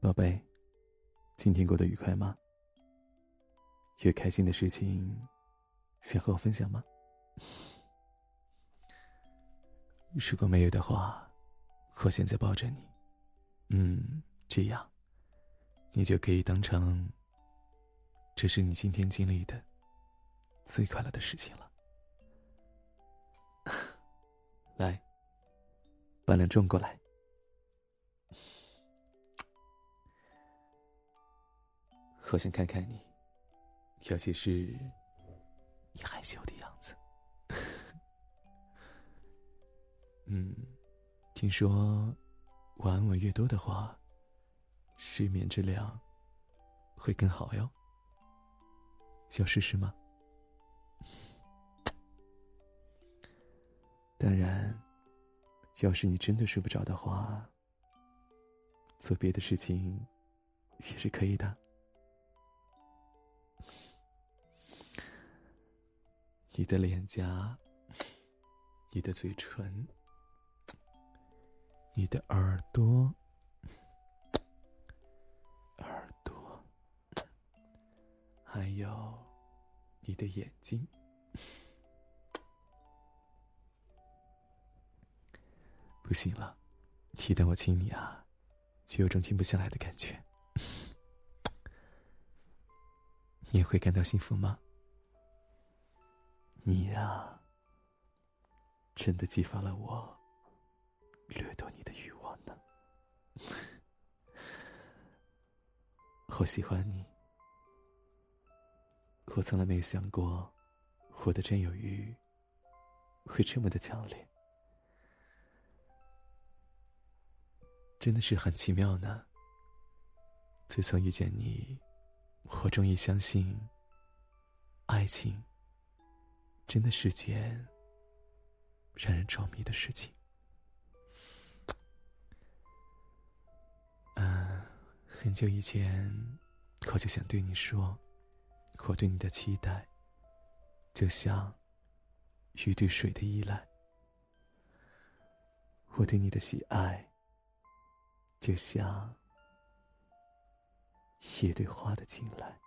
宝贝，今天过得愉快吗？有开心的事情想和我分享吗？如果没有的话，我现在抱着你，嗯，这样，你就可以当成这是你今天经历的最快乐的事情了。来，把脸转过来。我想看看你，尤其是你害羞的样子。嗯，听说晚安吻越多的话，睡眠质量会更好哟。想试试吗？当然，要是你真的睡不着的话，做别的事情也是可以的。你的脸颊，你的嘴唇，你的耳朵，耳朵，还有你的眼睛，不行了，一旦我亲你啊，就有种停不下来的感觉。你也会感到幸福吗？你呀，真的激发了我掠夺你的欲望呢。我喜欢你，我从来没有想过我的占有欲会这么的强烈，真的是很奇妙呢。自从遇见你，我终于相信爱情。真的是件让人着迷的事情。嗯，很久以前我就想对你说，我对你的期待，就像鱼对水的依赖；我对你的喜爱，就像叶对花的青睐。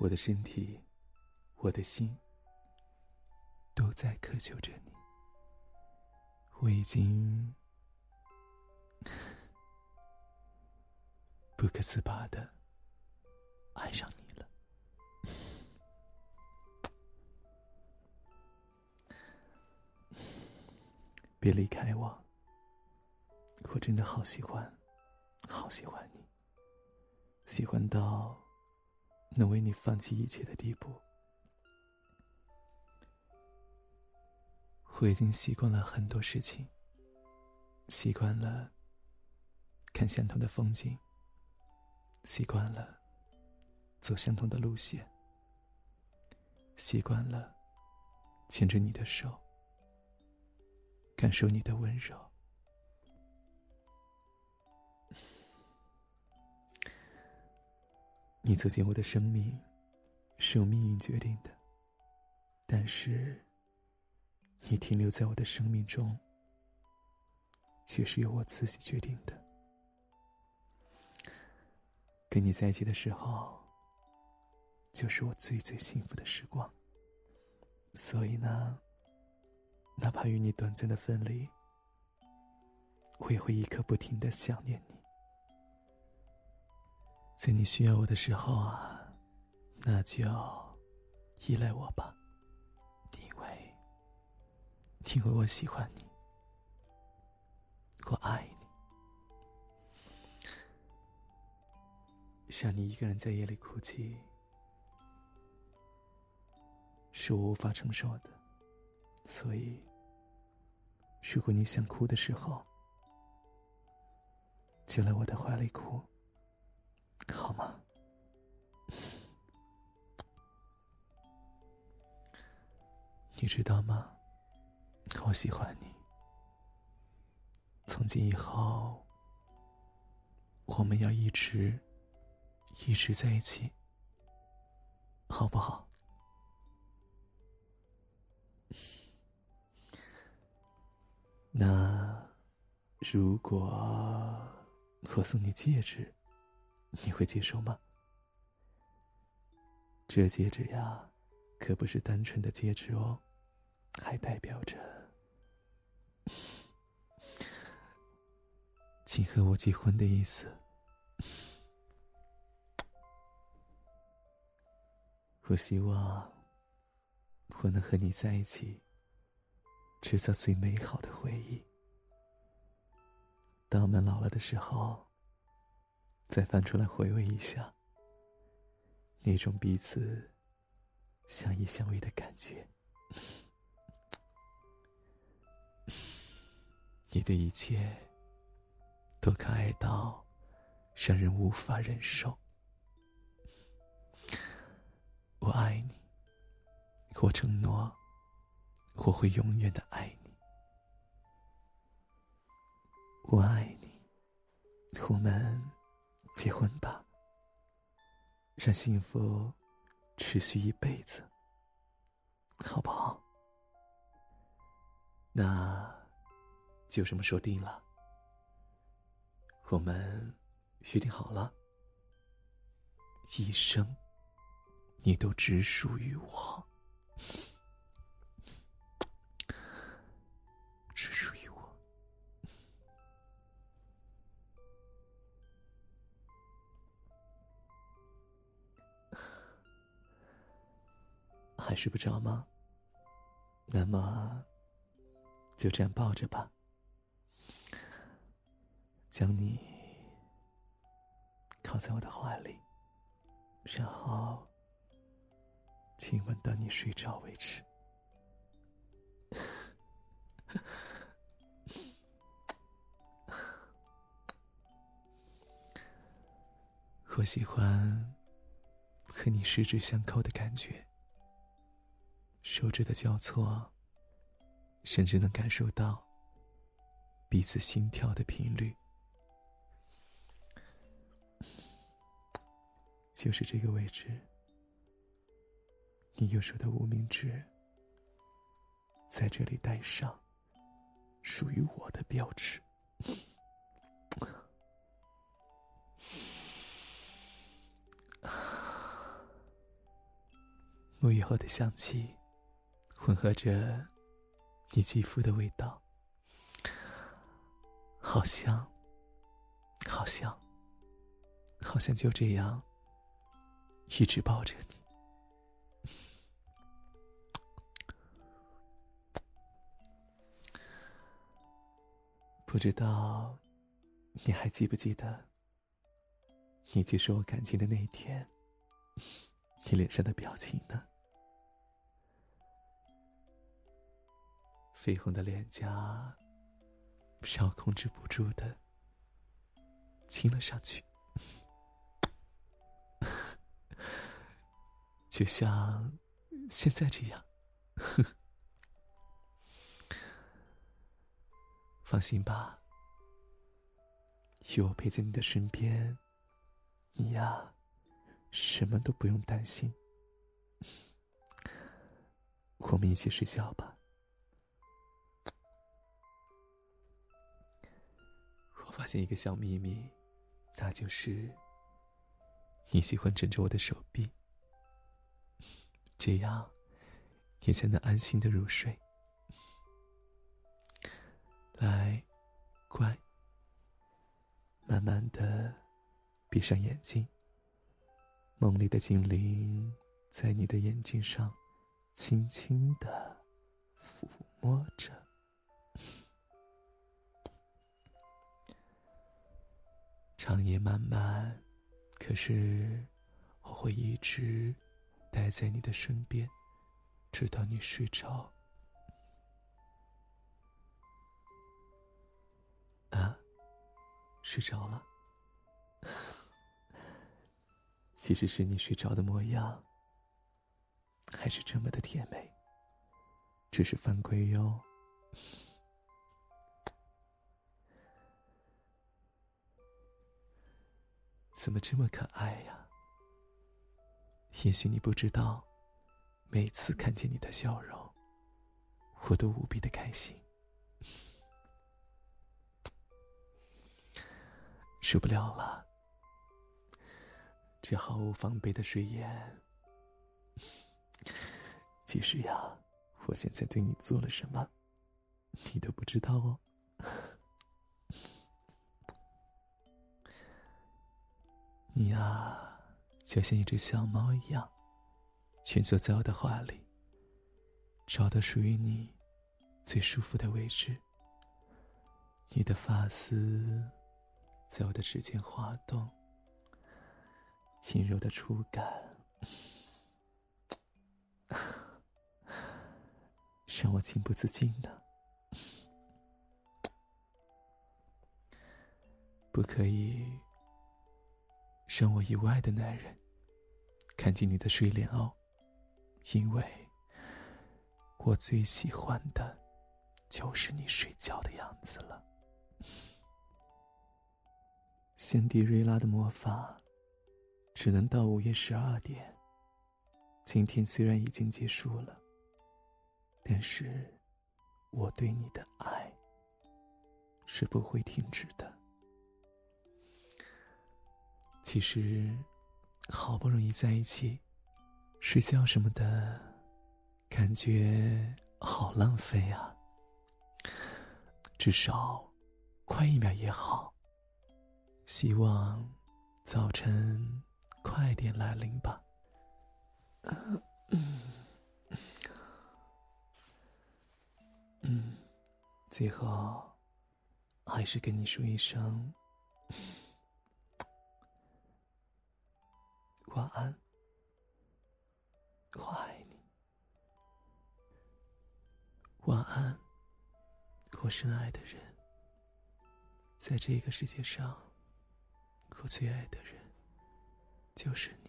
我的身体，我的心，都在渴求着你。我已经 不可自拔的爱上你了。别离开我，我真的好喜欢，好喜欢你，喜欢到。能为你放弃一切的地步，我已经习惯了很多事情，习惯了看相同的风景，习惯了走相同的路线，习惯了牵着你的手，感受你的温柔。你走进我的生命，是由命运决定的；但是，你停留在我的生命中，却是由我自己决定的。跟你在一起的时候，就是我最最幸福的时光。所以呢，哪怕与你短暂的分离，我也会一刻不停的想念你。在你需要我的时候啊，那就依赖我吧，因为因为我喜欢你，我爱你。像你一个人在夜里哭泣，是我无法承受的，所以，如果你想哭的时候，就来我的怀里哭。好吗？你知道吗？我喜欢你。从今以后，我们要一直、一直在一起，好不好？那如果我送你戒指，你会接受吗？这戒指呀，可不是单纯的戒指哦，还代表着，请和我结婚的意思。我希望我能和你在一起，制造最美好的回忆。当我们老了的时候，再翻出来回味一下，那种彼此相依相偎的感觉。你的一切都可爱到让人无法忍受。我爱你，我承诺我会永远的爱你。我爱你，我们结婚吧，让幸福持续一辈子，好不好？那就这么说定了。我们约定好了，一生你都只属于我。只属于睡不着吗？那么，就这样抱着吧，将你靠在我的怀里，然后亲吻到你睡着为止。我喜欢和你十指相扣的感觉。手指的交错，甚至能感受到彼此心跳的频率。就是这个位置，你右手的无名指在这里戴上属于我的标志。沐浴后的香气。混合着你肌肤的味道，好香，好香，好像就这样一直抱着你。不知道你还记不记得你接受我感情的那一天，你脸上的表情呢？绯红的脸颊，让我控制不住的亲了上去，就像现在这样。放心吧，有我陪在你的身边，你呀，什么都不用担心。我们一起睡觉吧。发现一个小秘密，那就是你喜欢枕着我的手臂，这样你才能安心的入睡。来，乖，慢慢的闭上眼睛，梦里的精灵在你的眼睛上轻轻的抚摸着。长夜漫漫，可是我会一直待在你的身边，直到你睡着。啊，睡着了。其实是你睡着的模样，还是这么的甜美。这是犯规哟。怎么这么可爱呀？也许你不知道，每次看见你的笑容，我都无比的开心。受不了了，这毫无防备的睡颜。其实呀，我现在对你做了什么，你都不知道哦。你啊，就像一只小猫一样，蜷缩在我的怀里，找到属于你最舒服的位置。你的发丝在我的指尖滑动，轻柔的触感。让我情不自禁的，不可以让我以外的男人看见你的睡莲哦，因为我最喜欢的就是你睡觉的样子了。辛迪瑞拉的魔法只能到午夜十二点。今天虽然已经结束了。但是，我对你的爱是不会停止的。其实，好不容易在一起，睡觉什么的，感觉好浪费啊。至少，快一秒也好。希望早晨快点来临吧。嗯，最后还是跟你说一声晚安，我爱你。晚安，我深爱的人。在这个世界上，我最爱的人就是你。